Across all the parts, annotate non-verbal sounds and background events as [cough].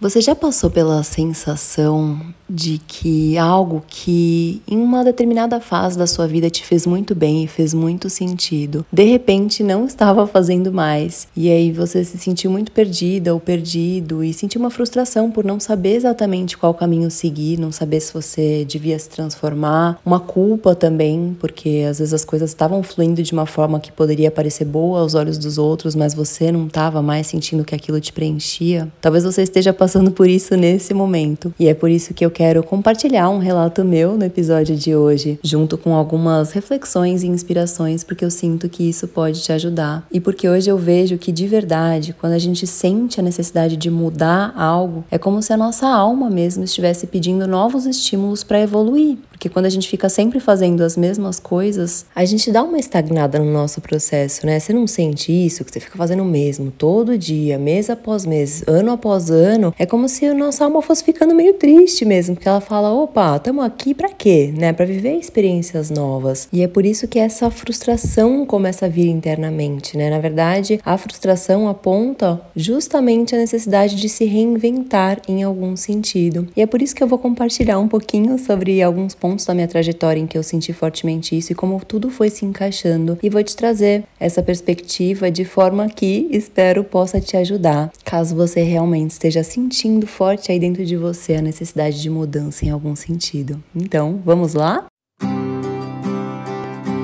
Você já passou pela sensação de que algo que em uma determinada fase da sua vida te fez muito bem e fez muito sentido, de repente não estava fazendo mais, e aí você se sentiu muito perdida ou perdido e sentiu uma frustração por não saber exatamente qual caminho seguir, não saber se você devia se transformar, uma culpa também, porque às vezes as coisas estavam fluindo de uma forma que poderia parecer boa aos olhos dos outros, mas você não estava mais sentindo que aquilo te preenchia. Talvez você esteja passando por isso nesse momento, e é por isso que eu quero compartilhar um relato meu no episódio de hoje, junto com algumas reflexões e inspirações, porque eu sinto que isso pode te ajudar. E porque hoje eu vejo que de verdade, quando a gente sente a necessidade de mudar algo, é como se a nossa alma mesmo estivesse pedindo novos estímulos para evoluir. Porque quando a gente fica sempre fazendo as mesmas coisas, a gente dá uma estagnada no nosso processo, né? Você não sente isso, que você fica fazendo o mesmo todo dia, mês após mês, ano após ano. É como se a nossa alma fosse ficando meio triste mesmo, porque ela fala: opa, estamos aqui para quê? Né? Para viver experiências novas. E é por isso que essa frustração começa a vir internamente, né? Na verdade, a frustração aponta justamente a necessidade de se reinventar em algum sentido. E é por isso que eu vou compartilhar um pouquinho sobre alguns pontos pontos da minha trajetória em que eu senti fortemente isso e como tudo foi se encaixando. E vou te trazer essa perspectiva de forma que espero possa te ajudar, caso você realmente esteja sentindo forte aí dentro de você a necessidade de mudança em algum sentido. Então, vamos lá?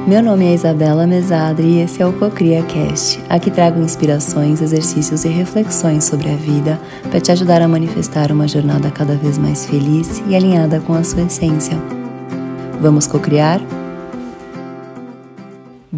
Meu nome é Isabela Mesadre e esse é o Cocria Cast. Aqui trago inspirações, exercícios e reflexões sobre a vida para te ajudar a manifestar uma jornada cada vez mais feliz e alinhada com a sua essência. Vamos cocriar?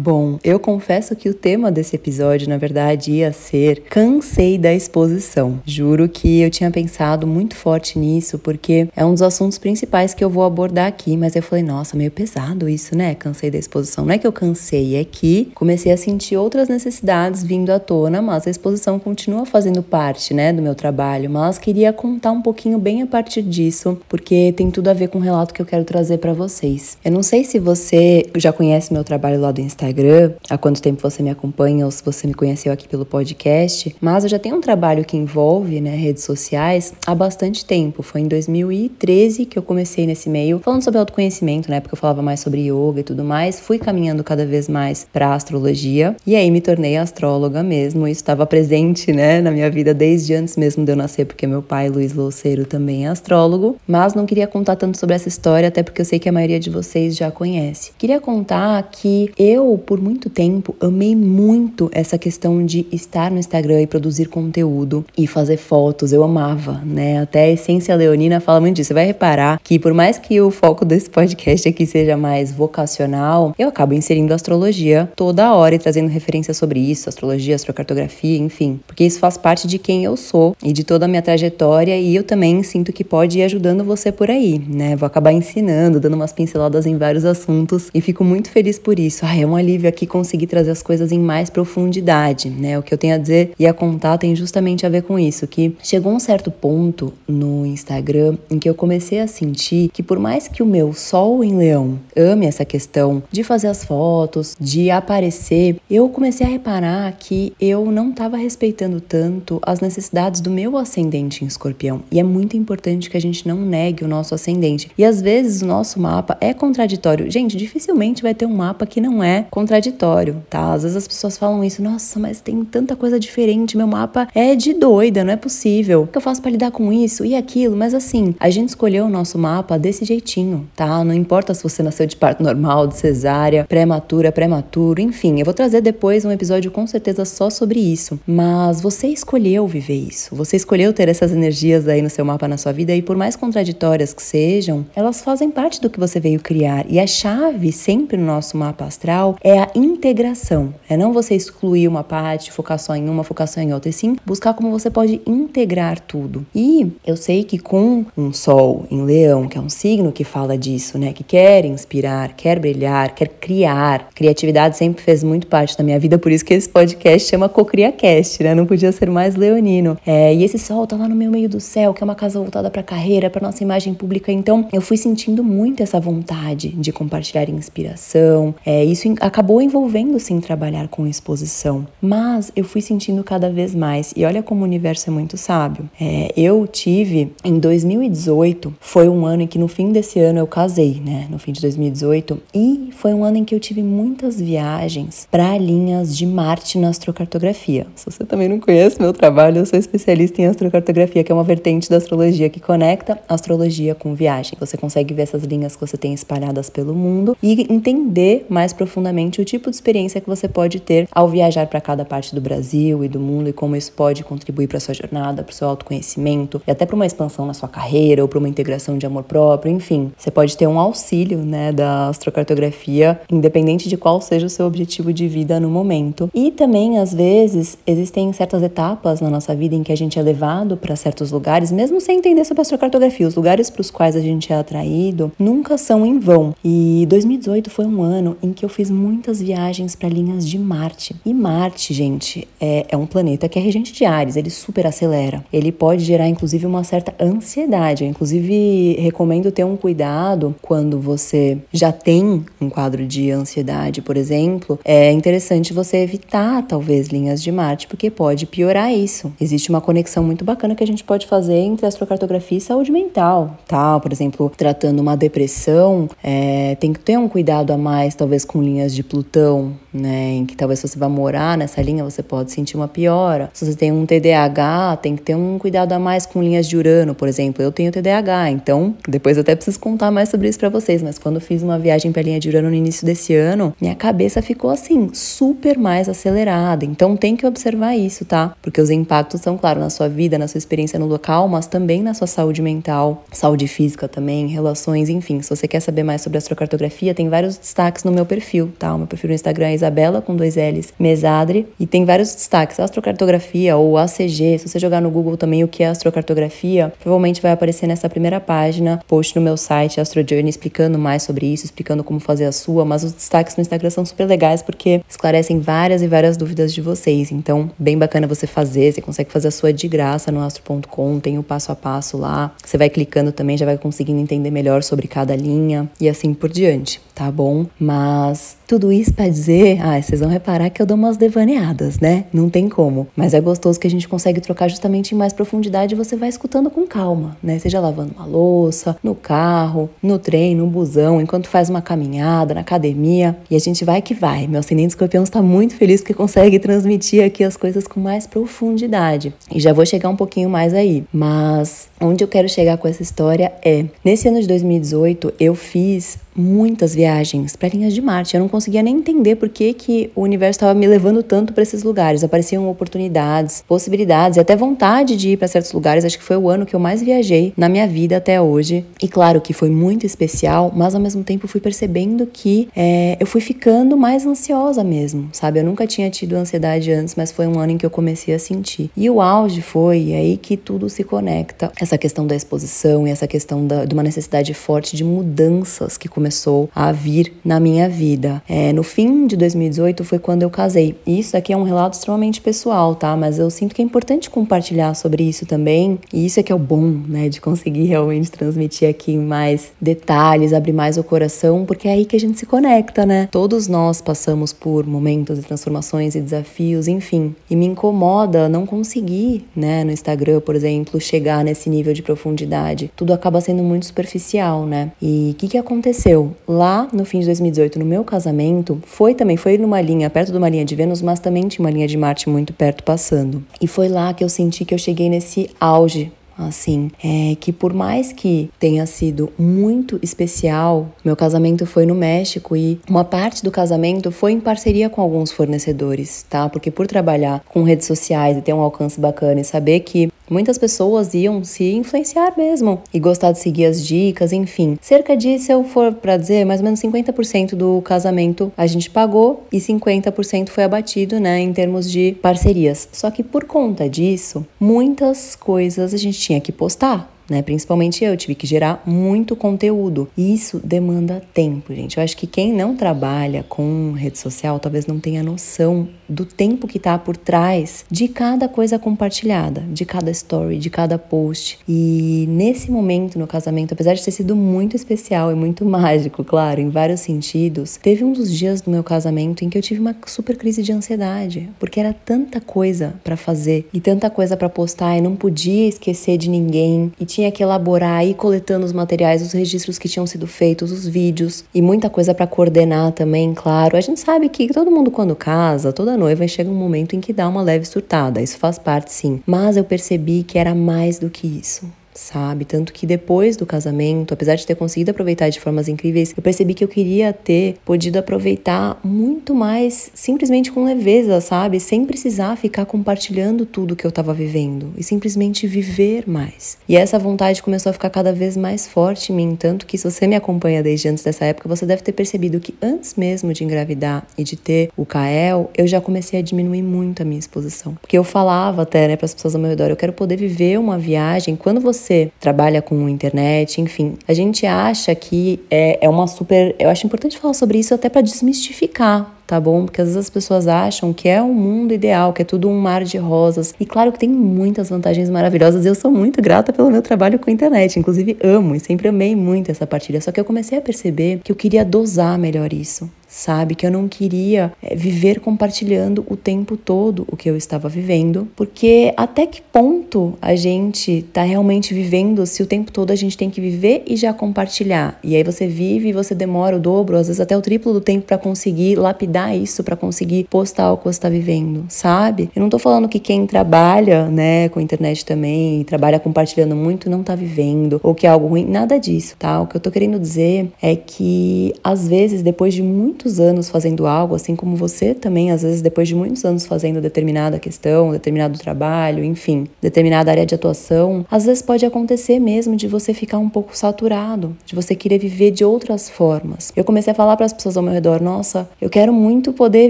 Bom, eu confesso que o tema desse episódio, na verdade, ia ser Cansei da exposição. Juro que eu tinha pensado muito forte nisso, porque é um dos assuntos principais que eu vou abordar aqui, mas eu falei, nossa, meio pesado isso, né? Cansei da exposição. Não é que eu cansei, é que comecei a sentir outras necessidades vindo à tona, mas a exposição continua fazendo parte, né, do meu trabalho. Mas queria contar um pouquinho bem a partir disso, porque tem tudo a ver com o relato que eu quero trazer para vocês. Eu não sei se você já conhece meu trabalho lá do Instagram Instagram, há quanto tempo você me acompanha ou se você me conheceu aqui pelo podcast, mas eu já tenho um trabalho que envolve né, redes sociais há bastante tempo. Foi em 2013 que eu comecei nesse meio, falando sobre autoconhecimento, né? Porque eu falava mais sobre yoga e tudo mais. Fui caminhando cada vez mais para astrologia e aí me tornei astróloga mesmo. Isso estava presente, né, na minha vida desde antes mesmo de eu nascer, porque meu pai, Luiz Louceiro, também é astrólogo. Mas não queria contar tanto sobre essa história, até porque eu sei que a maioria de vocês já conhece. Queria contar que eu por muito tempo, amei muito essa questão de estar no Instagram e produzir conteúdo e fazer fotos. Eu amava, né? Até a Essência Leonina fala muito disso. Você vai reparar que, por mais que o foco desse podcast aqui seja mais vocacional, eu acabo inserindo astrologia toda hora e trazendo referências sobre isso, astrologia, astrocartografia, enfim. Porque isso faz parte de quem eu sou e de toda a minha trajetória e eu também sinto que pode ir ajudando você por aí, né? Vou acabar ensinando, dando umas pinceladas em vários assuntos e fico muito feliz por isso. Ai, é um alívio aqui conseguir trazer as coisas em mais profundidade, né? O que eu tenho a dizer e a contar tem justamente a ver com isso, que chegou um certo ponto no Instagram em que eu comecei a sentir que por mais que o meu sol em leão ame essa questão de fazer as fotos, de aparecer, eu comecei a reparar que eu não estava respeitando tanto as necessidades do meu ascendente em escorpião. E é muito importante que a gente não negue o nosso ascendente. E às vezes o nosso mapa é contraditório. Gente, dificilmente vai ter um mapa que não é contraditório, tá? Às vezes as pessoas falam isso, nossa, mas tem tanta coisa diferente, meu mapa é de doida, não é possível. O que eu faço para lidar com isso e aquilo? Mas assim, a gente escolheu o nosso mapa desse jeitinho, tá? Não importa se você nasceu de parto normal, de cesárea, prematura, prematuro, enfim, eu vou trazer depois um episódio com certeza só sobre isso. Mas você escolheu viver isso, você escolheu ter essas energias aí no seu mapa, na sua vida, e por mais contraditórias que sejam, elas fazem parte do que você veio criar. E a chave sempre no nosso mapa astral é a integração. É não você excluir uma parte, focar só em uma, focar só em outra, e sim buscar como você pode integrar tudo. E eu sei que com um sol em leão, que é um signo que fala disso, né, que quer inspirar, quer brilhar, quer criar, criatividade sempre fez muito parte da minha vida, por isso que esse podcast chama CocriaCast, né, não podia ser mais leonino. É, e esse sol tá lá no meu meio do céu, que é uma casa voltada para carreira, para nossa imagem pública, então eu fui sentindo muito essa vontade de compartilhar inspiração. É, isso acabou envolvendo sim trabalhar com exposição, mas eu fui sentindo cada vez mais. E olha como o universo é muito sábio. É, eu tive em 2018, foi um ano em que no fim desse ano eu casei, né? No fim de 2018, e foi um ano em que eu tive muitas viagens para linhas de Marte na astrocartografia. Se você também não conhece meu trabalho, eu sou especialista em astrocartografia, que é uma vertente da astrologia que conecta astrologia com viagem. Você consegue ver essas linhas que você tem espalhadas pelo mundo e entender mais profundamente o tipo de experiência que você pode ter ao viajar para cada parte do Brasil e do mundo e como isso pode contribuir para sua jornada, para o seu autoconhecimento e até para uma expansão na sua carreira ou para uma integração de amor próprio, enfim. Você pode ter um auxílio, né, da astrocartografia, independente de qual seja o seu objetivo de vida no momento. E também, às vezes, existem certas etapas na nossa vida em que a gente é levado para certos lugares, mesmo sem entender sobre astrocartografia. Os lugares para os quais a gente é atraído nunca são em vão. E 2018 foi um ano em que eu fiz muitas viagens para linhas de Marte. E Marte, gente, é, é um planeta que é regente de Ares, ele super acelera. Ele pode gerar, inclusive, uma certa ansiedade. Eu, inclusive, recomendo ter um cuidado quando você já tem um quadro de ansiedade, por exemplo. É interessante você evitar, talvez, linhas de Marte, porque pode piorar isso. Existe uma conexão muito bacana que a gente pode fazer entre astrocartografia e saúde mental, tá? Por exemplo, tratando uma depressão, é, tem que ter um cuidado a mais, talvez, com linhas de Plutão, né? Em que talvez você vá morar nessa linha, você pode sentir uma piora. Se você tem um TDAH, tem que ter um cuidado a mais com linhas de Urano, por exemplo. Eu tenho TDAH, então depois eu até preciso contar mais sobre isso para vocês, mas quando fiz uma viagem para linha de Urano no início desse ano, minha cabeça ficou assim, super mais acelerada. Então tem que observar isso, tá? Porque os impactos são, claro, na sua vida, na sua experiência no local, mas também na sua saúde mental, saúde física também, relações, enfim. Se você quer saber mais sobre astrocartografia, tem vários destaques no meu perfil, tá? O meu perfil no Instagram é Isabela com dois L's, Mesadre, e tem vários destaques, astrocartografia ou ACG. Se você jogar no Google também o que é astrocartografia, provavelmente vai aparecer nessa primeira página, post no meu site AstroJourney explicando mais sobre isso, explicando como fazer a sua, mas os destaques no Instagram são super legais porque esclarecem várias e várias dúvidas de vocês. Então, bem bacana você fazer, você consegue fazer a sua de graça no astro.com, tem o passo a passo lá. Você vai clicando também, já vai conseguindo entender melhor sobre cada linha e assim por diante, tá bom? Mas tudo isso para dizer, ah, vocês vão reparar que eu dou umas devaneadas, né? Não tem como. Mas é gostoso que a gente consegue trocar justamente em mais profundidade e você vai escutando com calma, né? Seja lavando uma louça, no carro, no trem, no busão, enquanto faz uma caminhada, na academia. E a gente vai que vai. Meu ascendente escorpião está muito feliz porque consegue transmitir aqui as coisas com mais profundidade. E já vou chegar um pouquinho mais aí. Mas onde eu quero chegar com essa história é: nesse ano de 2018, eu fiz muitas viagens para linhas de Marte. Eu não conseguia nem entender por que, que o universo estava me levando tanto para esses lugares. Apareciam oportunidades, possibilidades e até vontade de ir para certos lugares. Acho que foi o ano que eu mais viajei na minha vida até hoje. E claro que foi muito especial, mas ao mesmo tempo fui percebendo que é, eu fui ficando mais ansiosa mesmo, sabe? Eu nunca tinha tido ansiedade antes, mas foi um ano em que eu comecei a sentir. E o auge foi aí que tudo se conecta. Essa questão da exposição e essa questão da, de uma necessidade forte de mudanças que começou a vir na minha vida. É, no fim de 2018 foi quando eu casei. E isso aqui é um relato extremamente pessoal, tá? Mas eu sinto que é importante compartilhar sobre isso também. E isso é que é o bom, né? De conseguir realmente transmitir aqui mais detalhes, abrir mais o coração, porque é aí que a gente se conecta, né? Todos nós passamos por momentos de transformações e desafios, enfim. E me incomoda não conseguir, né, no Instagram, por exemplo, chegar nesse nível de profundidade. Tudo acaba sendo muito superficial, né? E o que, que aconteceu? Aconteceu lá no fim de 2018, no meu casamento, foi também, foi numa linha, perto de uma linha de Vênus, mas também tinha uma linha de Marte muito perto passando. E foi lá que eu senti que eu cheguei nesse auge assim, é que por mais que tenha sido muito especial, meu casamento foi no México e uma parte do casamento foi em parceria com alguns fornecedores, tá? Porque por trabalhar com redes sociais e ter um alcance bacana e saber que Muitas pessoas iam se influenciar mesmo e gostar de seguir as dicas, enfim. Cerca de, se eu for para dizer, mais ou menos 50% do casamento a gente pagou e 50% foi abatido, né, em termos de parcerias. Só que por conta disso, muitas coisas a gente tinha que postar né? Principalmente eu tive que gerar muito conteúdo. E isso demanda tempo, gente. Eu acho que quem não trabalha com rede social talvez não tenha noção do tempo que tá por trás de cada coisa compartilhada, de cada story, de cada post. E nesse momento no casamento, apesar de ter sido muito especial e muito [laughs] mágico, claro, em vários sentidos, teve um dos dias do meu casamento em que eu tive uma super crise de ansiedade, porque era tanta coisa para fazer e tanta coisa para postar e não podia esquecer de ninguém e tinha que elaborar e coletando os materiais, os registros que tinham sido feitos, os vídeos e muita coisa para coordenar também, claro. A gente sabe que todo mundo quando casa, toda noiva chega um momento em que dá uma leve surtada, isso faz parte sim. Mas eu percebi que era mais do que isso sabe? Tanto que depois do casamento, apesar de ter conseguido aproveitar de formas incríveis, eu percebi que eu queria ter podido aproveitar muito mais simplesmente com leveza, sabe? Sem precisar ficar compartilhando tudo que eu estava vivendo e simplesmente viver mais. E essa vontade começou a ficar cada vez mais forte em mim, tanto que se você me acompanha desde antes dessa época, você deve ter percebido que antes mesmo de engravidar e de ter o Kael, eu já comecei a diminuir muito a minha exposição. Porque eu falava até, né, para as pessoas ao meu redor, eu quero poder viver uma viagem quando você você trabalha com internet, enfim. A gente acha que é, é uma super. Eu acho importante falar sobre isso até para desmistificar tá bom? Porque às vezes as pessoas acham que é um mundo ideal, que é tudo um mar de rosas. E claro que tem muitas vantagens maravilhosas. Eu sou muito grata pelo meu trabalho com a internet, inclusive amo e sempre amei muito essa partilha. Só que eu comecei a perceber que eu queria dosar melhor isso sabe? Que eu não queria é, viver compartilhando o tempo todo o que eu estava vivendo, porque até que ponto a gente tá realmente vivendo se o tempo todo a gente tem que viver e já compartilhar? E aí você vive e você demora o dobro, às vezes até o triplo do tempo para conseguir lapidar isso, para conseguir postar o que você está vivendo, sabe? Eu não tô falando que quem trabalha, né, com internet também, trabalha compartilhando muito, não tá vivendo, ou que é algo ruim, nada disso, tá? O que eu tô querendo dizer é que às vezes depois de muito muitos anos fazendo algo, assim como você também, às vezes, depois de muitos anos fazendo determinada questão, determinado trabalho, enfim, determinada área de atuação, às vezes pode acontecer mesmo de você ficar um pouco saturado, de você querer viver de outras formas. Eu comecei a falar para as pessoas ao meu redor: nossa, eu quero muito poder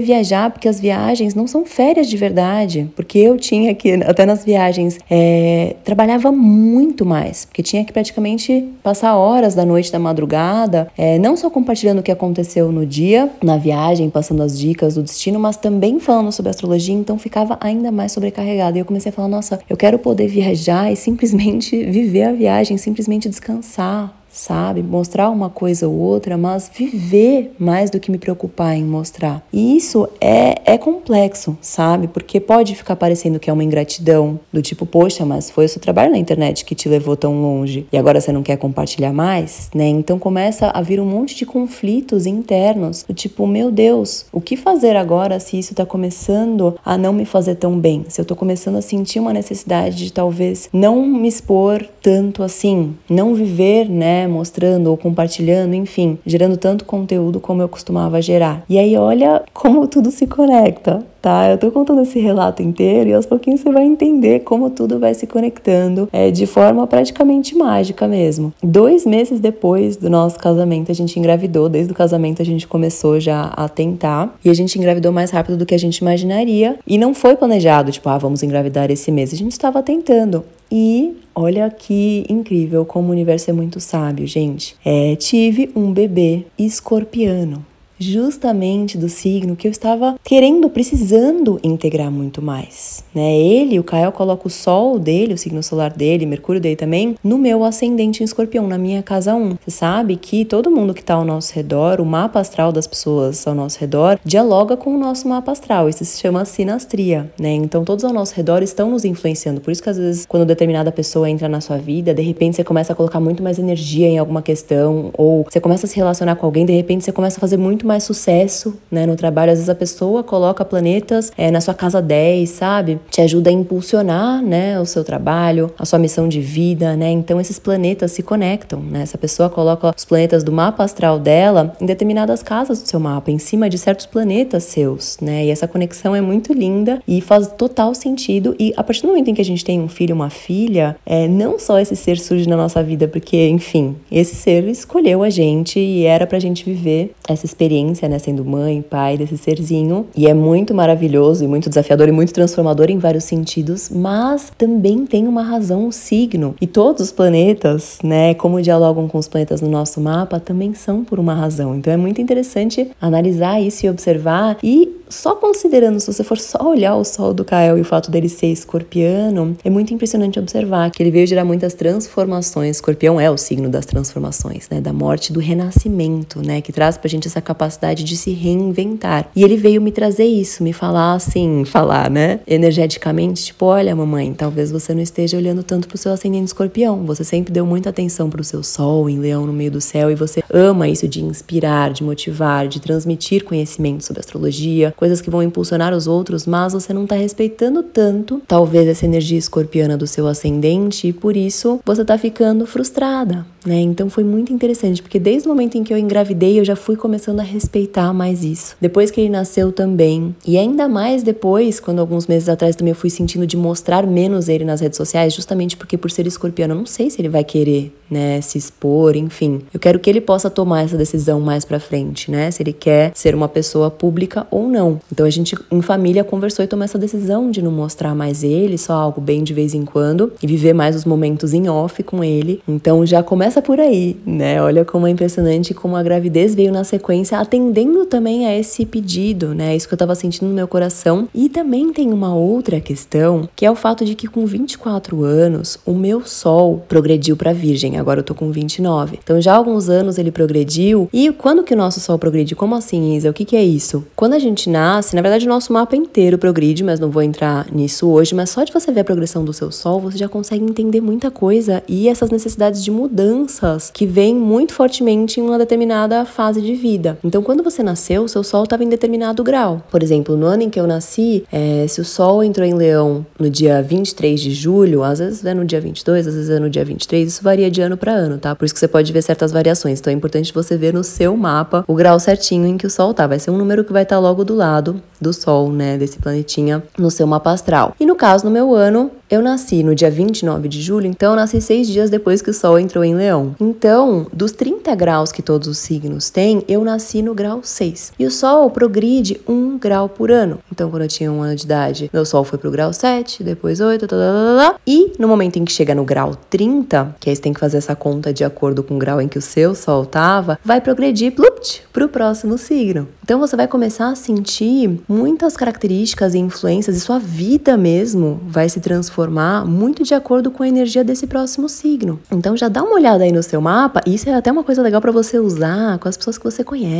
viajar, porque as viagens não são férias de verdade, porque eu tinha que, até nas viagens, é, trabalhava muito mais, porque tinha que praticamente passar horas da noite, da madrugada, é, não só compartilhando o que aconteceu no dia, na viagem, passando as dicas do destino, mas também falando sobre astrologia, então ficava ainda mais sobrecarregada. E eu comecei a falar: nossa, eu quero poder viajar e simplesmente [laughs] viver a viagem, simplesmente descansar, sabe? Mostrar uma coisa ou outra, mas viver mais do que me preocupar em mostrar. E isso é, é complexo, sabe? Porque pode ficar parecendo que é uma ingratidão, do tipo, poxa, mas foi o seu trabalho na internet que te levou tão longe e agora você não quer compartilhar mais, né? Então começa a vir um monte de conflitos internos, do tipo, meu Deus, o que fazer agora se isso tá começando a não me fazer tão bem? Se eu tô começando a sentir uma necessidade de talvez não me expor tanto assim, não viver, né? Mostrando ou compartilhando, enfim, gerando tanto conteúdo como eu costumava gerar. E aí, olha como tudo se conecta tá? Eu tô contando esse relato inteiro e aos pouquinhos você vai entender como tudo vai se conectando é, de forma praticamente mágica mesmo. Dois meses depois do nosso casamento, a gente engravidou. Desde o casamento, a gente começou já a tentar e a gente engravidou mais rápido do que a gente imaginaria. E não foi planejado, tipo, ah, vamos engravidar esse mês. A gente estava tentando. E olha que incrível como o universo é muito sábio, gente. É, tive um bebê escorpiano justamente do signo que eu estava querendo, precisando integrar muito mais, né? Ele, o Kael coloca o sol dele, o signo solar dele, Mercúrio dele também, no meu ascendente em Escorpião, na minha casa 1. Você sabe que todo mundo que está ao nosso redor, o mapa astral das pessoas ao nosso redor, dialoga com o nosso mapa astral. Isso se chama sinastria, né? Então todos ao nosso redor estão nos influenciando. Por isso que às vezes quando determinada pessoa entra na sua vida, de repente você começa a colocar muito mais energia em alguma questão ou você começa a se relacionar com alguém, de repente você começa a fazer muito mais sucesso né, no trabalho. Às vezes a pessoa coloca planetas é, na sua casa 10, sabe? Te ajuda a impulsionar né, o seu trabalho, a sua missão de vida, né? Então esses planetas se conectam, né? Essa pessoa coloca os planetas do mapa astral dela em determinadas casas do seu mapa, em cima de certos planetas seus, né? E essa conexão é muito linda e faz total sentido. E a partir do momento em que a gente tem um filho, uma filha, é, não só esse ser surge na nossa vida, porque, enfim, esse ser escolheu a gente e era pra gente viver essa experiência experiência, né, sendo mãe, pai desse serzinho, e é muito maravilhoso e muito desafiador e muito transformador em vários sentidos, mas também tem uma razão o signo. E todos os planetas, né, como dialogam com os planetas no nosso mapa, também são por uma razão. Então é muito interessante analisar isso e observar e só considerando, se você for só olhar o sol do Kael e o fato dele ser escorpiano, é muito impressionante observar que ele veio gerar muitas transformações. Escorpião é o signo das transformações, né? Da morte, do renascimento, né? Que traz pra gente essa capacidade de se reinventar. E ele veio me trazer isso, me falar assim, falar, né? Energeticamente, tipo, olha, mamãe, talvez você não esteja olhando tanto pro seu ascendente escorpião. Você sempre deu muita atenção pro seu sol em leão no meio do céu e você ama isso de inspirar, de motivar, de transmitir conhecimento sobre astrologia, coisas que vão impulsionar os outros, mas você não está respeitando tanto, talvez, essa energia escorpiana do seu ascendente e por isso você está ficando frustrada, né? Então foi muito interessante, porque desde o momento em que eu engravidei, eu já fui começando a respeitar mais isso. Depois que ele nasceu também, e ainda mais depois, quando alguns meses atrás também eu fui sentindo de mostrar menos ele nas redes sociais, justamente porque por ser escorpiano, eu não sei se ele vai querer, né, se expor, enfim. Eu quero que ele possa tomar essa decisão mais para frente, né? Se ele quer ser uma pessoa pública ou não. Então a gente, em família, conversou e tomou essa decisão de não mostrar mais ele, só algo bem de vez em quando, e viver mais os momentos em off com ele. Então já começa por aí, né? Olha como é impressionante como a gravidez veio na sequência, atendendo também a esse pedido, né? Isso que eu tava sentindo no meu coração. E também tem uma outra questão, que é o fato de que com 24 anos, o meu sol progrediu para Virgem. Agora eu tô com 29. Então já há alguns anos ele progrediu. E quando que o nosso sol progrediu? Como assim, Isa? O que que é isso? Quando a gente nasce, nasce, na verdade o nosso mapa inteiro progride, mas não vou entrar nisso hoje, mas só de você ver a progressão do seu sol, você já consegue entender muita coisa e essas necessidades de mudanças que vêm muito fortemente em uma determinada fase de vida. Então, quando você nasceu, seu sol estava em determinado grau. Por exemplo, no ano em que eu nasci, é, se o sol entrou em leão no dia 23 de julho, às vezes é no dia 22, às vezes é no dia 23, isso varia de ano para ano, tá? Por isso que você pode ver certas variações. Então é importante você ver no seu mapa o grau certinho em que o sol tá. Vai ser um número que vai estar tá logo do lado do Sol, né, desse planetinha no seu mapa astral. E no caso, no meu ano, eu nasci no dia 29 de julho, então eu nasci seis dias depois que o Sol entrou em Leão. Então, dos 30 graus que todos os signos têm, eu nasci no grau 6. E o Sol progride um grau por ano. Então, quando eu tinha um ano de idade, meu Sol foi pro grau 7, depois 8, tá, tá, tá, tá, e no momento em que chega no grau 30, que aí você tem que fazer essa conta de acordo com o grau em que o seu Sol tava, vai progredir plupt, pro próximo signo. Então, você vai começar a sentir muitas características e influências e sua vida mesmo vai se transformar muito de acordo com a energia desse próximo signo. Então já dá uma olhada aí no seu mapa, isso é até uma coisa legal para você usar com as pessoas que você conhece,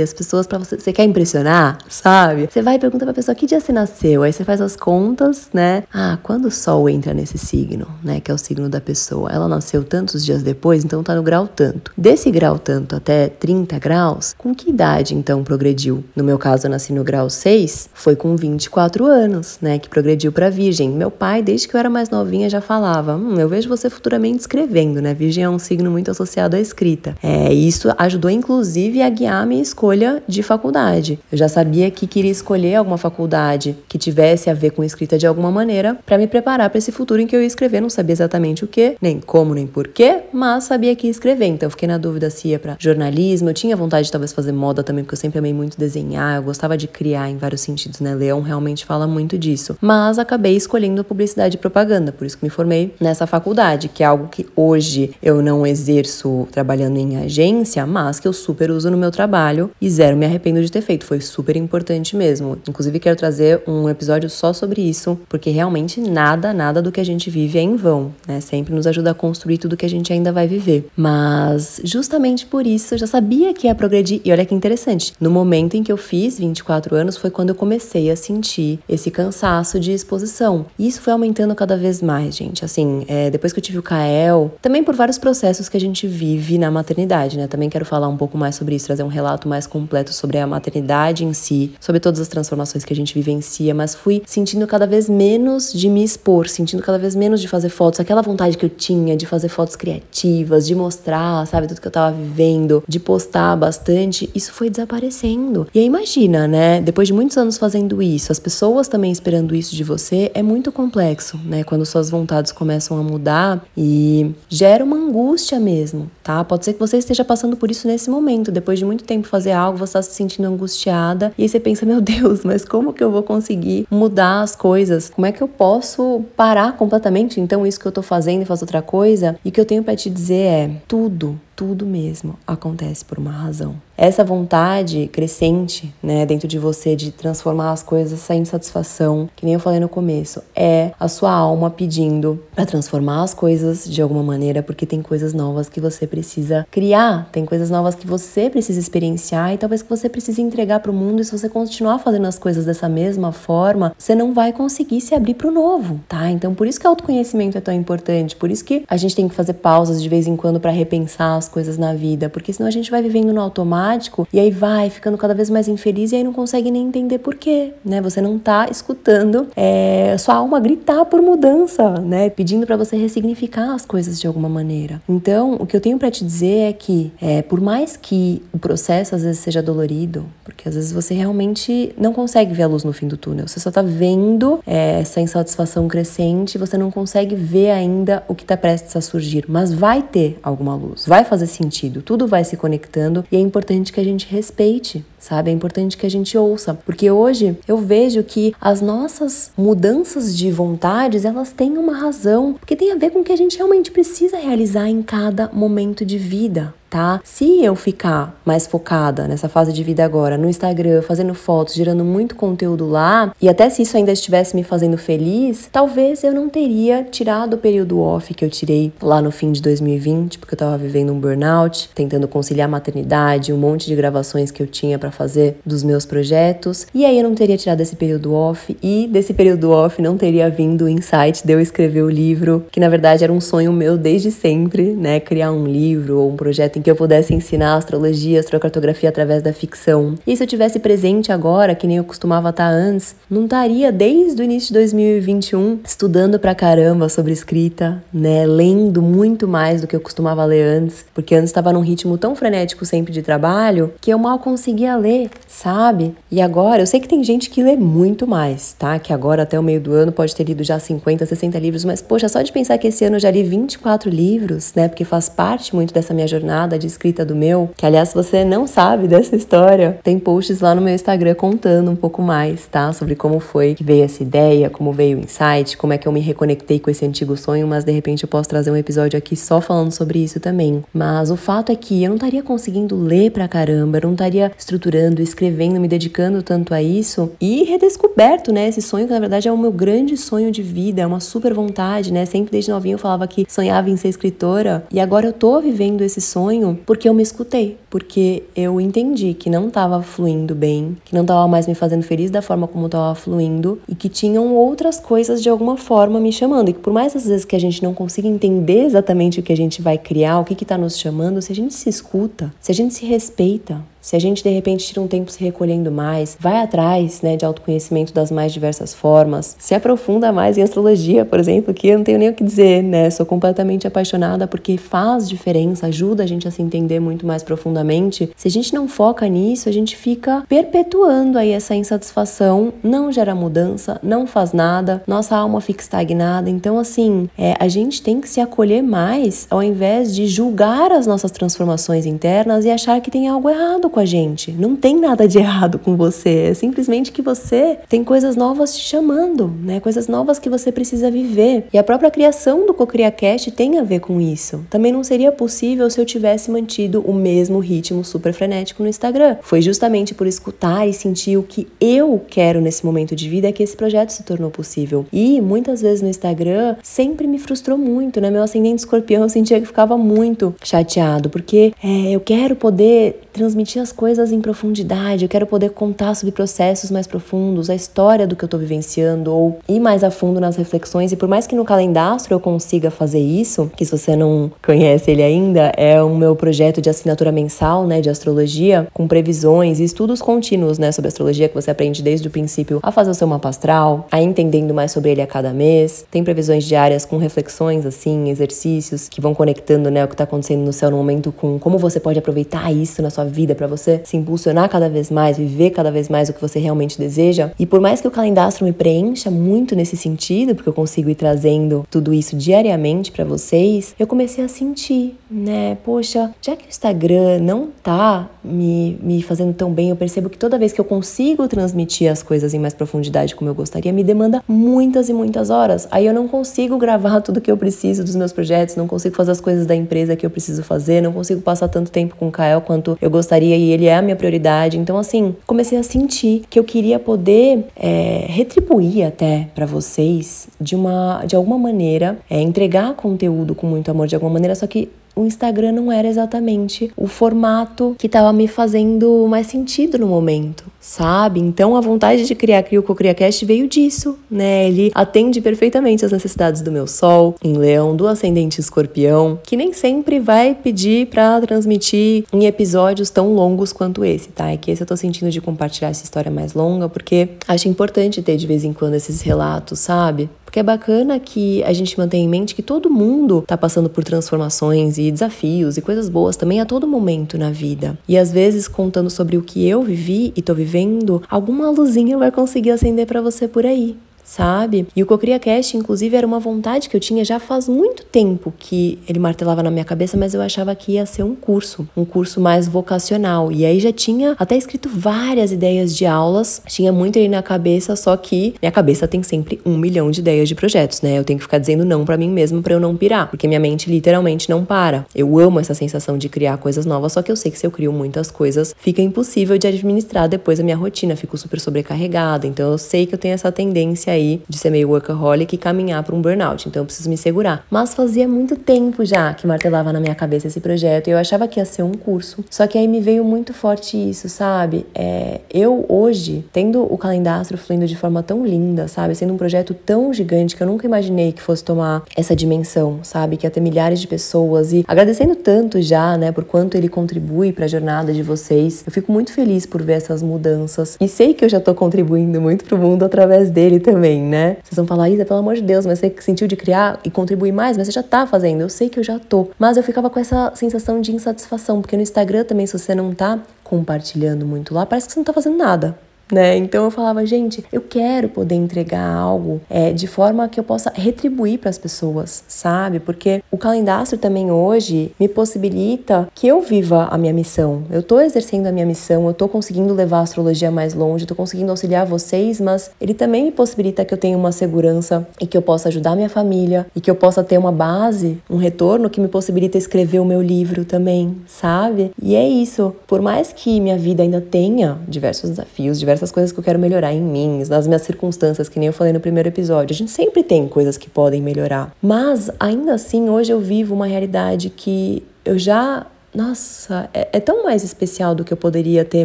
as pessoas para você, você quer impressionar, sabe? Você vai perguntar pra pessoa que dia você nasceu, aí você faz as contas, né? Ah, quando o sol entra nesse signo, né, que é o signo da pessoa, ela nasceu tantos dias depois, então tá no grau tanto. Desse grau tanto até 30 graus, com que idade então progrediu? No meu caso, eu nasci no grau 6, foi com 24 anos, né, que progrediu para virgem. Meu pai desde que eu era mais novinha já falava: hum, eu vejo você futuramente escrevendo, né? Virgem é um signo muito associado à escrita. É, isso ajudou inclusive a guiar minha escolha de faculdade. Eu já sabia que queria escolher alguma faculdade que tivesse a ver com escrita de alguma maneira para me preparar para esse futuro em que eu ia escrever. Não sabia exatamente o que, nem como, nem porquê, mas sabia que ia escrever. Então eu fiquei na dúvida se ia para jornalismo. Eu tinha vontade de talvez fazer moda também, porque eu sempre amei muito desenhar, eu gostava de criar em vários sentidos, né? Leão realmente fala muito disso. Mas acabei escolhendo publicidade de propaganda, por isso que me formei nessa faculdade, que é algo que hoje eu não exerço trabalhando em agência, mas que eu super uso no meu trabalho e zero me arrependo de ter feito. Foi super importante mesmo. Inclusive, quero trazer um episódio só sobre isso, porque realmente nada, nada do que a gente vive é em vão, né? Sempre nos ajuda a construir tudo que a gente ainda vai viver. Mas justamente por isso eu já sabia que ia progredir. E olha que interessante, no momento em que eu fiz 24 anos foi quando eu comecei a sentir esse cansaço de exposição. E isso foi aumentando cada vez mais, gente. Assim, é, depois que eu tive o Kael, também por vários processos que a gente vive na maternidade, né? Também quero falar um pouco mais sobre isso, trazer um relato mais completo sobre a maternidade em si, sobre todas as transformações que a gente vivencia, mas fui sentindo cada vez menos de me expor, sentindo cada vez menos de fazer fotos, aquela vontade que eu tinha de fazer fotos criativas, de mostrar, sabe, tudo que eu tava vivendo, de postar bastante, isso foi desaparecendo. E aí imagina, né? Depois de muitos anos fazendo isso, as pessoas também esperando isso de você, é muito complexo, né? Quando suas vontades começam a mudar e gera uma angústia mesmo, tá? Pode ser que você esteja passando por isso nesse momento. Depois de muito tempo fazer algo, você está se sentindo angustiada e aí você pensa, meu Deus, [laughs] mas como que eu vou conseguir mudar as coisas? Como é que eu posso parar completamente então isso que eu tô fazendo e fazer outra coisa? E o que eu tenho para te dizer é tudo tudo mesmo acontece por uma razão. Essa vontade crescente, né, dentro de você de transformar as coisas, essa insatisfação, que nem eu falei no começo, é a sua alma pedindo para transformar as coisas de alguma maneira, porque tem coisas novas que você precisa criar, tem coisas novas que você precisa experienciar e talvez que você precise entregar para o mundo. E se você continuar fazendo as coisas dessa mesma forma, você não vai conseguir se abrir para o novo, tá? Então, por isso que o autoconhecimento é tão importante, por isso que a gente tem que fazer pausas de vez em quando para repensar as coisas na vida, porque senão a gente vai vivendo no automático e aí vai ficando cada vez mais infeliz e aí não consegue nem entender por quê, né? Você não tá escutando é, sua alma gritar por mudança, né? Pedindo para você ressignificar as coisas de alguma maneira. Então, o que eu tenho para te dizer é que, é, por mais que o processo às vezes seja dolorido, porque às vezes você realmente não consegue ver a luz no fim do túnel, você só tá vendo é, essa insatisfação crescente, você não consegue ver ainda o que tá prestes a surgir, mas vai ter alguma luz, vai fazer sentido, tudo vai se conectando e é importante que a gente respeite, sabe? É importante que a gente ouça, porque hoje eu vejo que as nossas mudanças de vontades, elas têm uma razão, porque tem a ver com o que a gente realmente precisa realizar em cada momento de vida tá? Se eu ficar mais focada nessa fase de vida agora no Instagram, fazendo fotos, gerando muito conteúdo lá, e até se isso ainda estivesse me fazendo feliz, talvez eu não teria tirado o período off que eu tirei lá no fim de 2020, porque eu tava vivendo um burnout, tentando conciliar maternidade, um monte de gravações que eu tinha para fazer dos meus projetos, e aí eu não teria tirado esse período off e desse período off não teria vindo o insight de eu escrever o livro, que na verdade era um sonho meu desde sempre, né, criar um livro ou um projeto que eu pudesse ensinar astrologia, astrocartografia através da ficção. E se eu tivesse presente agora, que nem eu costumava estar antes, não estaria desde o início de 2021 estudando pra caramba sobre escrita, né, lendo muito mais do que eu costumava ler antes, porque antes estava num ritmo tão frenético sempre de trabalho que eu mal conseguia ler, sabe? E agora, eu sei que tem gente que lê muito mais, tá? Que agora até o meio do ano pode ter lido já 50, 60 livros, mas poxa, só de pensar que esse ano eu já li 24 livros, né? Porque faz parte muito dessa minha jornada de escrita do meu, que aliás, se você não sabe dessa história, tem posts lá no meu Instagram contando um pouco mais, tá? Sobre como foi que veio essa ideia, como veio o insight, como é que eu me reconectei com esse antigo sonho, mas de repente eu posso trazer um episódio aqui só falando sobre isso também. Mas o fato é que eu não estaria conseguindo ler pra caramba, eu não estaria estruturando, escrevendo, me dedicando tanto a isso e redescoberto, né? Esse sonho que na verdade é o meu grande sonho de vida, é uma super vontade, né? Sempre desde novinho eu falava que sonhava em ser escritora e agora eu tô vivendo esse sonho porque eu me escutei, porque eu entendi que não estava fluindo bem, que não estava mais me fazendo feliz da forma como estava fluindo e que tinham outras coisas de alguma forma me chamando. E que por mais às vezes que a gente não consiga entender exatamente o que a gente vai criar, o que está nos chamando, se a gente se escuta, se a gente se respeita, se a gente de repente tira um tempo se recolhendo mais, vai atrás, né, de autoconhecimento das mais diversas formas, se aprofunda mais em astrologia, por exemplo, que eu não tenho nem o que dizer, né? Sou completamente apaixonada porque faz diferença, ajuda a gente a se entender muito mais profundamente. Se a gente não foca nisso, a gente fica perpetuando aí essa insatisfação, não gera mudança, não faz nada, nossa alma fica estagnada. Então, assim, é, a gente tem que se acolher mais ao invés de julgar as nossas transformações internas e achar que tem algo errado com a gente. Não tem nada de errado com você. É simplesmente que você tem coisas novas te chamando, né? Coisas novas que você precisa viver. E a própria criação do CocriaCast tem a ver com isso. Também não seria possível se eu tivesse mantido o mesmo ritmo super frenético no Instagram. Foi justamente por escutar e sentir o que eu quero nesse momento de vida que esse projeto se tornou possível. E muitas vezes no Instagram sempre me frustrou muito, né? Meu ascendente escorpião eu sentia que ficava muito chateado, porque é, eu quero poder transmitir as coisas em profundidade, eu quero poder contar sobre processos mais profundos, a história do que eu estou vivenciando ou ir mais a fundo nas reflexões. E por mais que no calendário eu consiga fazer isso, que se você não conhece ele ainda, é o meu projeto de assinatura mensal, né, de astrologia, com previsões e estudos contínuos, né, sobre astrologia que você aprende desde o princípio a fazer o seu mapa astral, a entendendo mais sobre ele a cada mês. Tem previsões diárias com reflexões assim, exercícios que vão conectando, né, o que está acontecendo no céu no momento com como você pode aproveitar isso na sua sua vida, para você se impulsionar cada vez mais, viver cada vez mais o que você realmente deseja. E por mais que o calendastro me preencha muito nesse sentido, porque eu consigo ir trazendo tudo isso diariamente para vocês, eu comecei a sentir, né? Poxa, já que o Instagram não tá me, me fazendo tão bem, eu percebo que toda vez que eu consigo transmitir as coisas em mais profundidade como eu gostaria, me demanda muitas e muitas horas. Aí eu não consigo gravar [laughs] tudo que eu preciso dos meus projetos, não consigo fazer as coisas da empresa que eu preciso fazer, não consigo passar tanto tempo com o Kael quanto eu gostaria e ele é a minha prioridade. Então, assim, comecei a sentir que eu queria poder é, retribuir até para vocês de uma de alguma maneira, é, entregar conteúdo com muito amor de alguma maneira, só que o Instagram não era exatamente o formato que estava me fazendo mais sentido no momento, sabe? Então a vontade de criar Crio CocriaCast veio disso, né? Ele atende perfeitamente as necessidades do meu sol em Leão, do ascendente Escorpião, que nem sempre vai pedir para transmitir em episódios tão longos quanto esse, tá? É que esse eu tô sentindo de compartilhar essa história mais longa porque acho importante ter de vez em quando esses relatos, sabe? Porque é bacana que a gente mantenha em mente que todo mundo está passando por transformações e desafios e coisas boas também a todo momento na vida. E às vezes, contando sobre o que eu vivi e tô vivendo, alguma luzinha vai conseguir acender para você por aí sabe? E o Cocria Cast, inclusive, era uma vontade que eu tinha já faz muito tempo que ele martelava na minha cabeça, mas eu achava que ia ser um curso, um curso mais vocacional. E aí já tinha até escrito várias ideias de aulas, tinha muito aí na cabeça, só que minha cabeça tem sempre um milhão de ideias de projetos, né? Eu tenho que ficar dizendo não para mim mesmo para eu não pirar, porque minha mente literalmente não para. Eu amo essa sensação de criar coisas novas, só que eu sei que se eu crio muitas coisas, fica impossível de administrar depois a minha rotina, fico super sobrecarregada. Então eu sei que eu tenho essa tendência aí de ser meio workaholic e caminhar para um burnout. Então eu preciso me segurar. Mas fazia muito tempo já que martelava na minha cabeça esse projeto e eu achava que ia ser um curso. Só que aí me veio muito forte isso, sabe? É, eu hoje, tendo o calendastro fluindo de forma tão linda, sabe? Sendo um projeto tão gigante que eu nunca imaginei que fosse tomar essa dimensão, sabe? Que ia ter milhares de pessoas e agradecendo tanto já, né, por quanto ele contribui para a jornada de vocês. Eu fico muito feliz por ver essas mudanças e sei que eu já tô contribuindo muito pro mundo através dele também também, né? Vocês vão falar, Isa, pelo amor de Deus, mas você sentiu de criar e contribuir mais, mas você já tá fazendo. Eu sei que eu já tô. Mas eu ficava com essa sensação de insatisfação, porque no Instagram também, se você não tá compartilhando muito lá, parece que você não tá fazendo nada né? Então eu falava, gente, eu quero poder entregar algo é, de forma que eu possa retribuir para as pessoas, sabe? Porque o calendastro também hoje me possibilita que eu viva a minha missão. Eu tô exercendo a minha missão, eu tô conseguindo levar a astrologia mais longe, tô conseguindo auxiliar vocês, mas ele também me possibilita que eu tenha uma segurança e que eu possa ajudar minha família e que eu possa ter uma base, um retorno que me possibilita escrever o meu livro também, sabe? E é isso. Por mais que minha vida ainda tenha diversos desafios, diversas essas coisas que eu quero melhorar em mim, nas minhas circunstâncias, que nem eu falei no primeiro episódio. A gente sempre tem coisas que podem melhorar. Mas ainda assim, hoje eu vivo uma realidade que eu já nossa, é, é, tão mais especial do que eu poderia ter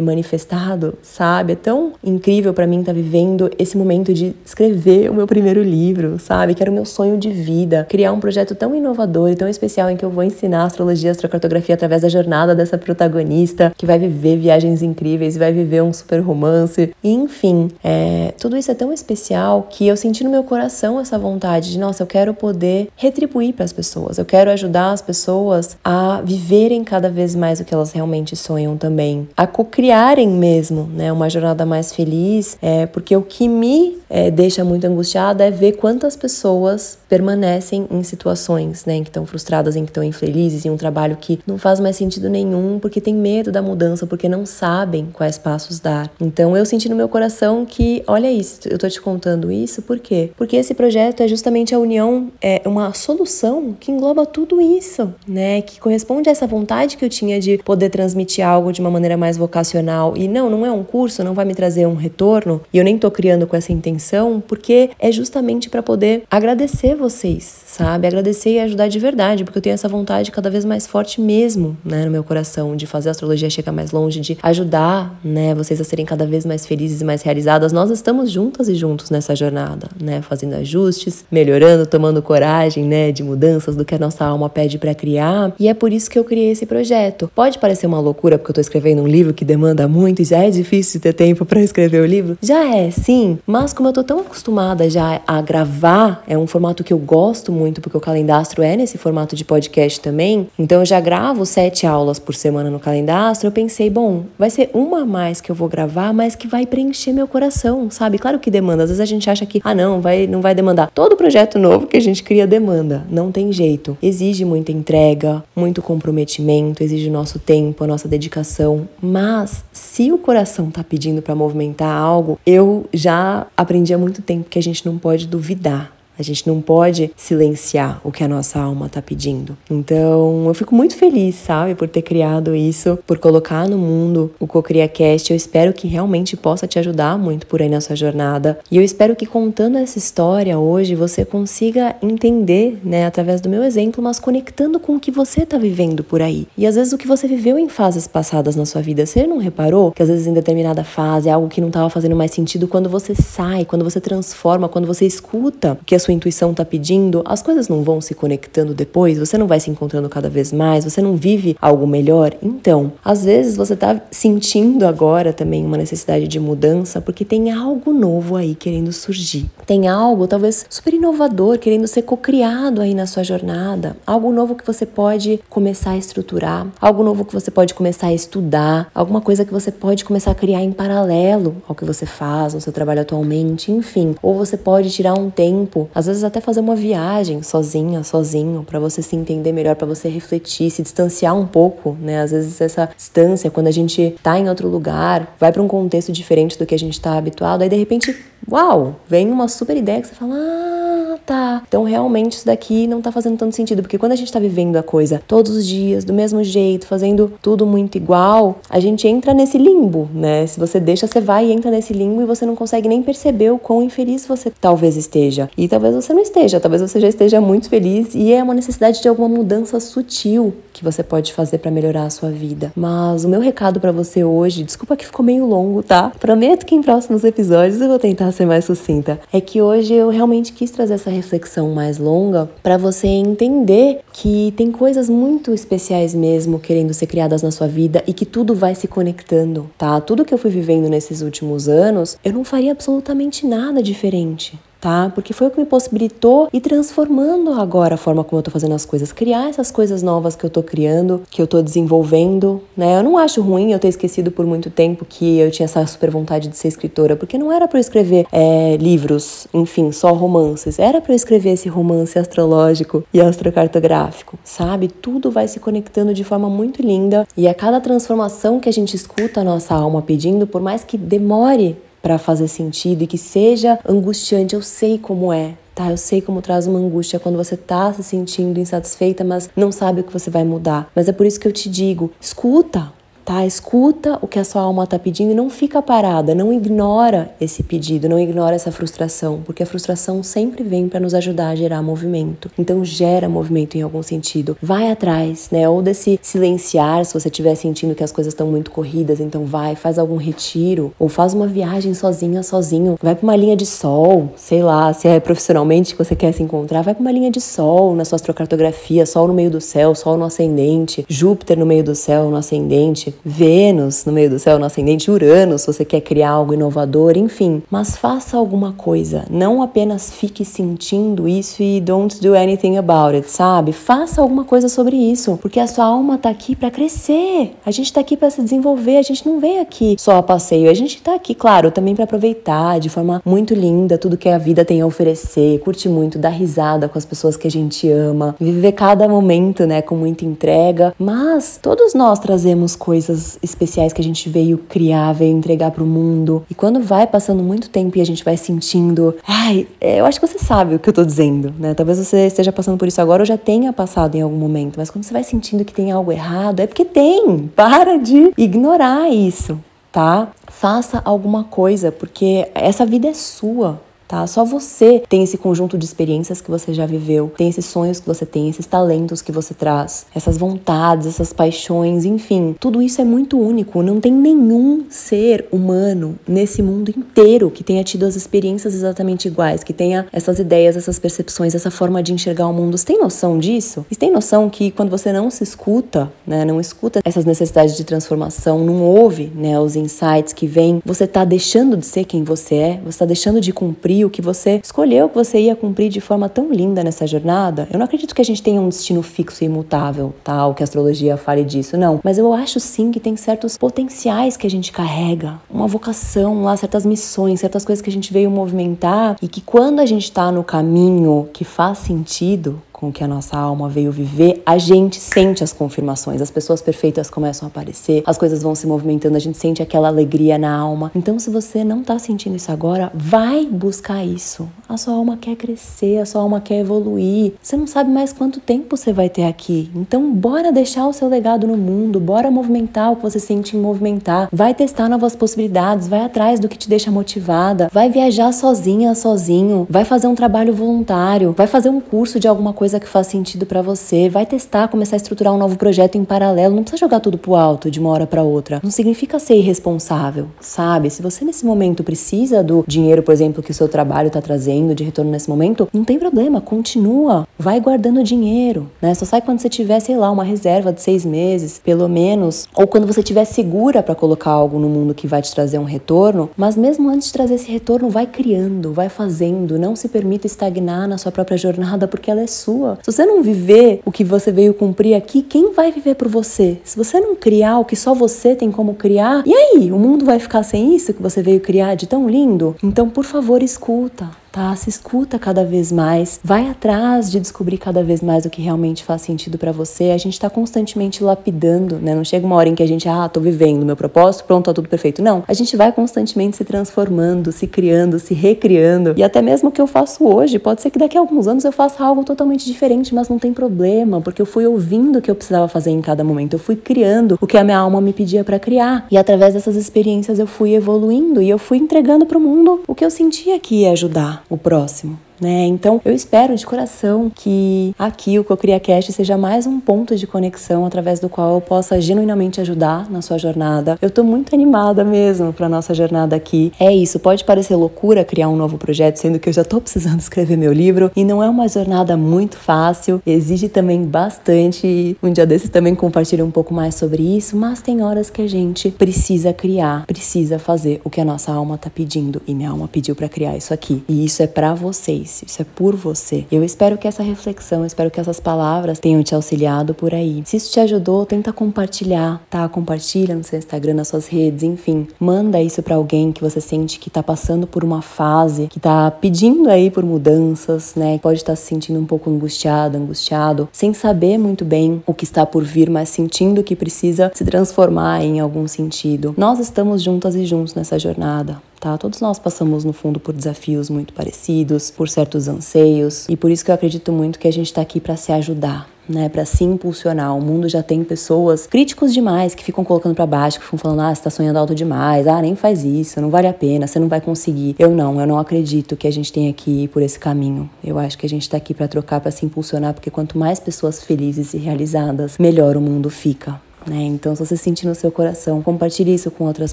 manifestado, sabe? É tão incrível para mim estar tá vivendo esse momento de escrever o meu primeiro livro, sabe? Que era o meu sonho de vida, criar um projeto tão inovador e tão especial em que eu vou ensinar astrologia, astrocartografia através da jornada dessa protagonista que vai viver viagens incríveis, vai viver um super romance, e, enfim, é, tudo isso é tão especial que eu senti no meu coração essa vontade de, nossa, eu quero poder retribuir para as pessoas, eu quero ajudar as pessoas a viverem cada cada vez mais o que elas realmente sonham também, a cocriarem mesmo, né, uma jornada mais feliz, é porque o que me é, deixa muito angustiada é ver quantas pessoas permanecem em situações, né, que estão frustradas, em que estão infelizes, em um trabalho que não faz mais sentido nenhum, porque tem medo da mudança, porque não sabem quais passos dar. Então eu senti no meu coração que, olha isso, eu tô te contando isso, por quê? Porque esse projeto é justamente a união, é uma solução que engloba tudo isso, né, que corresponde a essa vontade que eu tinha de poder transmitir algo de uma maneira mais vocacional. E não, não é um curso, não vai me trazer um retorno. E eu nem tô criando com essa intenção, porque é justamente para poder agradecer vocês, sabe? Agradecer e ajudar de verdade, porque eu tenho essa vontade cada vez mais forte mesmo, né, no meu coração, de fazer a astrologia chegar mais longe, de ajudar, né, vocês a serem cada vez mais felizes e mais realizadas. Nós estamos juntas e juntos nessa jornada, né, fazendo ajustes, melhorando, tomando coragem, né, de mudanças do que a nossa alma pede para criar. E é por isso que eu criei esse projeto projeto. Pode parecer uma loucura porque eu tô escrevendo um livro que demanda muito e já é difícil ter tempo para escrever o livro. Já é, sim, mas como eu tô tão acostumada já a gravar, é um formato que eu gosto muito porque o calendastro é nesse formato de podcast também. Então eu já gravo sete aulas por semana no calendastro. Eu pensei, bom, vai ser uma a mais que eu vou gravar, mas que vai preencher meu coração, sabe? Claro que demanda. Às vezes a gente acha que, ah, não, vai, não vai demandar. Todo projeto novo que a gente cria demanda. Não tem jeito. Exige muita entrega, muito comprometimento, exige o nosso tempo, a nossa dedicação. Mas se o coração tá pedindo para movimentar algo, eu já aprendi há muito tempo que a gente não pode duvidar a gente não pode silenciar o que a nossa alma está pedindo. Então, eu fico muito feliz, sabe, por ter criado isso, por colocar no mundo o CocriaCast. Eu espero que realmente possa te ajudar muito por aí na sua jornada. E eu espero que contando essa história hoje você consiga entender, né, através do meu exemplo, mas conectando com o que você está vivendo por aí. E às vezes o que você viveu em fases passadas na sua vida, você não reparou que às vezes em determinada fase é algo que não estava fazendo mais sentido quando você sai, quando você transforma, quando você escuta o que a sua intuição está pedindo, as coisas não vão se conectando depois, você não vai se encontrando cada vez mais, você não vive algo melhor. Então, às vezes você está sentindo agora também uma necessidade de mudança porque tem algo novo aí querendo surgir. Tem algo talvez super inovador querendo ser cocriado aí na sua jornada, algo novo que você pode começar a estruturar, algo novo que você pode começar a estudar, alguma coisa que você pode começar a criar em paralelo ao que você faz no seu trabalho atualmente, enfim. Ou você pode tirar um tempo, às vezes até fazer uma viagem sozinha, sozinho, para você se entender melhor, para você refletir, se distanciar um pouco, né? Às vezes essa distância, quando a gente tá em outro lugar, vai para um contexto diferente do que a gente tá habituado, aí de repente, uau, vem uma super ideia que você fala: "Ah, tá. Então realmente isso daqui não tá fazendo tanto sentido, porque quando a gente tá vivendo a coisa todos os dias, do mesmo jeito, fazendo tudo muito igual, a gente entra nesse limbo, né? Se você deixa, você vai e entra nesse limbo e você não consegue nem perceber o quão infeliz você talvez esteja. E talvez talvez você não esteja, talvez você já esteja muito feliz e é uma necessidade de alguma mudança sutil que você pode fazer para melhorar a sua vida. Mas o meu recado para você hoje, desculpa que ficou meio longo, tá? Prometo que em próximos episódios eu vou tentar ser mais sucinta. É que hoje eu realmente quis trazer essa reflexão mais longa para você entender que tem coisas muito especiais mesmo querendo ser criadas na sua vida e que tudo vai se conectando, tá? Tudo que eu fui vivendo nesses últimos anos, eu não faria absolutamente nada diferente tá? Porque foi o que me possibilitou ir transformando agora a forma como eu tô fazendo as coisas, criar essas coisas novas que eu tô criando, que eu tô desenvolvendo, né? Eu não acho ruim eu ter esquecido por muito tempo que eu tinha essa super vontade de ser escritora, porque não era para eu escrever é, livros, enfim, só romances, era para eu escrever esse romance astrológico e astrocartográfico, sabe? Tudo vai se conectando de forma muito linda e a cada transformação que a gente escuta a nossa alma pedindo, por mais que demore para fazer sentido e que seja angustiante. Eu sei como é, tá? Eu sei como traz uma angústia quando você tá se sentindo insatisfeita, mas não sabe o que você vai mudar. Mas é por isso que eu te digo: escuta, tá? Escuta o que a sua alma está pedindo e não fica parada, não ignora esse pedido, não ignora essa frustração, porque a frustração sempre vem para nos ajudar a gerar movimento. Então gera movimento em algum sentido. Vai atrás, né? Ou desse silenciar, se você estiver sentindo que as coisas estão muito corridas, então vai, faz algum retiro ou faz uma viagem sozinha, sozinho. Vai para uma linha de sol, sei lá, se é profissionalmente que você quer se encontrar, vai para uma linha de sol na sua astrocartografia, sol no meio do céu, sol no ascendente, Júpiter no meio do céu, no ascendente, Vênus no meio do céu, no ascendente Urano, se você quer criar algo inovador, enfim. Mas faça alguma coisa, não apenas fique sentindo isso e don't do anything about it, sabe? Faça alguma coisa sobre isso, porque a sua alma tá aqui para crescer. A gente tá aqui para se desenvolver, a gente não vem aqui só a passeio, a gente tá aqui, claro, também para aproveitar de forma muito linda tudo que a vida tem a oferecer, curte muito, dar risada com as pessoas que a gente ama, viver cada momento, né, com muita entrega, mas todos nós trazemos coisas especiais que a gente veio criar, veio entregar para o mundo. E quando vai passando muito tempo e a gente vai sentindo, ai, é, eu acho que você sabe o que eu tô dizendo, né? Talvez você esteja passando por isso agora ou já tenha passado em algum momento, mas quando você vai sentindo que tem algo errado, é porque tem. Para de ignorar isso, tá? Faça alguma coisa, porque essa vida é sua tá? Só você tem esse conjunto de experiências que você já viveu, tem esses sonhos que você tem, esses talentos que você traz, essas vontades, essas paixões, enfim, tudo isso é muito único. Não tem nenhum ser humano nesse mundo inteiro que tenha tido as experiências exatamente iguais, que tenha essas ideias, essas percepções, essa forma de enxergar o mundo. Você tem noção disso? Você tem noção que quando você não se escuta, né, não escuta essas necessidades de transformação, não ouve, né, os insights que vêm, você está deixando de ser quem você é, você está deixando de cumprir o que você escolheu que você ia cumprir de forma tão linda nessa jornada. Eu não acredito que a gente tenha um destino fixo e imutável, tal, que a astrologia fale disso, não. Mas eu acho sim que tem certos potenciais que a gente carrega, uma vocação lá, certas missões, certas coisas que a gente veio movimentar e que quando a gente está no caminho que faz sentido, com que a nossa alma veio viver, a gente sente as confirmações, as pessoas perfeitas começam a aparecer, as coisas vão se movimentando, a gente sente aquela alegria na alma. Então, se você não tá sentindo isso agora, vai buscar isso. A sua alma quer crescer, a sua alma quer evoluir. Você não sabe mais quanto tempo você vai ter aqui. Então, bora deixar o seu legado no mundo, bora movimentar o que você sente em movimentar. Vai testar novas possibilidades, vai atrás do que te deixa motivada, vai viajar sozinha, sozinho, vai fazer um trabalho voluntário, vai fazer um curso de alguma coisa coisa que faz sentido para você, vai testar, começar a estruturar um novo projeto em paralelo, não precisa jogar tudo pro alto de uma hora para outra. Não significa ser irresponsável, sabe? Se você nesse momento precisa do dinheiro, por exemplo, que o seu trabalho tá trazendo de retorno nesse momento, não tem problema, continua, vai guardando dinheiro, né? Só sai quando você tiver, sei lá, uma reserva de seis meses, pelo menos, ou quando você tiver segura para colocar algo no mundo que vai te trazer um retorno, mas mesmo antes de trazer esse retorno, vai criando, vai fazendo, não se permita estagnar na sua própria jornada porque ela é sua sua. Se você não viver o que você veio cumprir aqui, quem vai viver por você? Se você não criar o que só você tem como criar, e aí? O mundo vai ficar sem isso que você veio criar de tão lindo? Então, por favor, escuta tá? Se escuta cada vez mais, vai atrás de descobrir cada vez mais o que realmente faz sentido para você. A gente está constantemente lapidando, né? Não chega uma hora em que a gente, ah, tô vivendo meu propósito, pronto, tá tudo perfeito. Não, a gente vai constantemente se transformando, se criando, se recriando. E até mesmo o que eu faço hoje, pode ser que daqui a alguns anos eu faça algo totalmente diferente, mas não tem problema, porque eu fui ouvindo o que eu precisava fazer em cada momento. Eu fui criando o que a minha alma me pedia para criar. E através dessas experiências eu fui evoluindo e eu fui entregando para o mundo o que eu sentia que ia ajudar o próximo né? Então, eu espero de coração que aqui o CocriaCast seja mais um ponto de conexão através do qual eu possa genuinamente ajudar na sua jornada. Eu tô muito animada mesmo para nossa jornada aqui. É isso, pode parecer loucura criar um novo projeto, sendo que eu já tô precisando [laughs] escrever meu livro e não é uma jornada muito fácil, exige também bastante. Um dia desses também compartilho um pouco mais sobre isso, mas tem horas que a gente precisa criar, precisa fazer o que a nossa alma tá pedindo e minha alma pediu para criar isso aqui. E isso é para vocês isso, isso é por você. Eu espero que essa reflexão, espero que essas palavras tenham te auxiliado por aí. Se isso te ajudou, tenta compartilhar, tá? Compartilha no seu Instagram, nas suas redes, enfim. Manda isso para alguém que você sente que tá passando por uma fase, que tá pedindo aí por mudanças, né? Pode estar tá se sentindo um pouco angustiado, angustiado, sem saber muito bem o que está por vir, mas sentindo que precisa se transformar em algum sentido. Nós estamos juntas e juntos nessa jornada tá? Todos nós passamos no fundo por desafios muito parecidos, por certos anseios, e por isso que eu acredito muito que a gente está aqui para se ajudar, né, para se impulsionar. O mundo já tem pessoas críticos demais que ficam colocando para baixo, que ficam falando: "Ah, você tá sonhando alto demais. Ah, nem faz isso, não vale a pena, você não vai conseguir". Eu não, eu não acredito que a gente tenha que ir por esse caminho. Eu acho que a gente tá aqui para trocar, para se impulsionar, porque quanto mais pessoas felizes e realizadas, melhor o mundo fica né? Então, se você sentir no seu coração, compartilhe isso com outras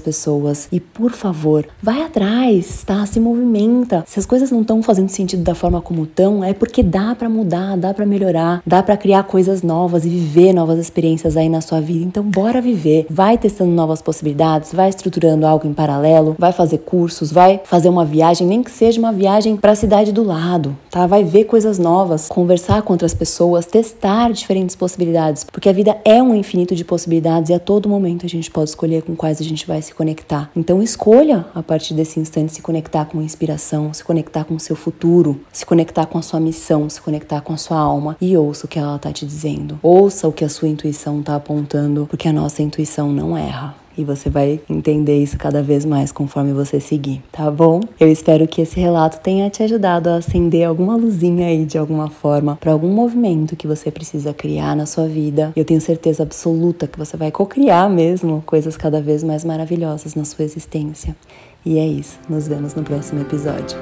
pessoas e, por favor, vai atrás, tá? Se movimenta. Se as coisas não estão fazendo sentido da forma como estão, é porque dá para mudar, dá para melhorar, dá para criar coisas novas e viver novas experiências aí na sua vida. Então, bora viver. Vai testando novas possibilidades, vai estruturando algo em paralelo, vai fazer cursos, vai fazer uma viagem, nem que seja uma viagem para a cidade do lado, tá? Vai ver coisas novas, conversar com outras pessoas, testar diferentes possibilidades, porque a vida é um infinito de possibilidades possibilidades e a todo momento a gente pode escolher com quais a gente vai se conectar. Então escolha a partir desse instante se conectar com a inspiração, se conectar com o seu futuro, se conectar com a sua missão, se conectar com a sua alma e ouça o que ela está te dizendo. Ouça o que a sua intuição está apontando, porque a nossa intuição não erra e você vai entender isso cada vez mais conforme você seguir, tá bom? Eu espero que esse relato tenha te ajudado a acender alguma luzinha aí de alguma forma para algum movimento que você precisa criar na sua vida. Eu tenho certeza absoluta que você vai co-criar mesmo coisas cada vez mais maravilhosas na sua existência. E é isso. Nos vemos no próximo episódio.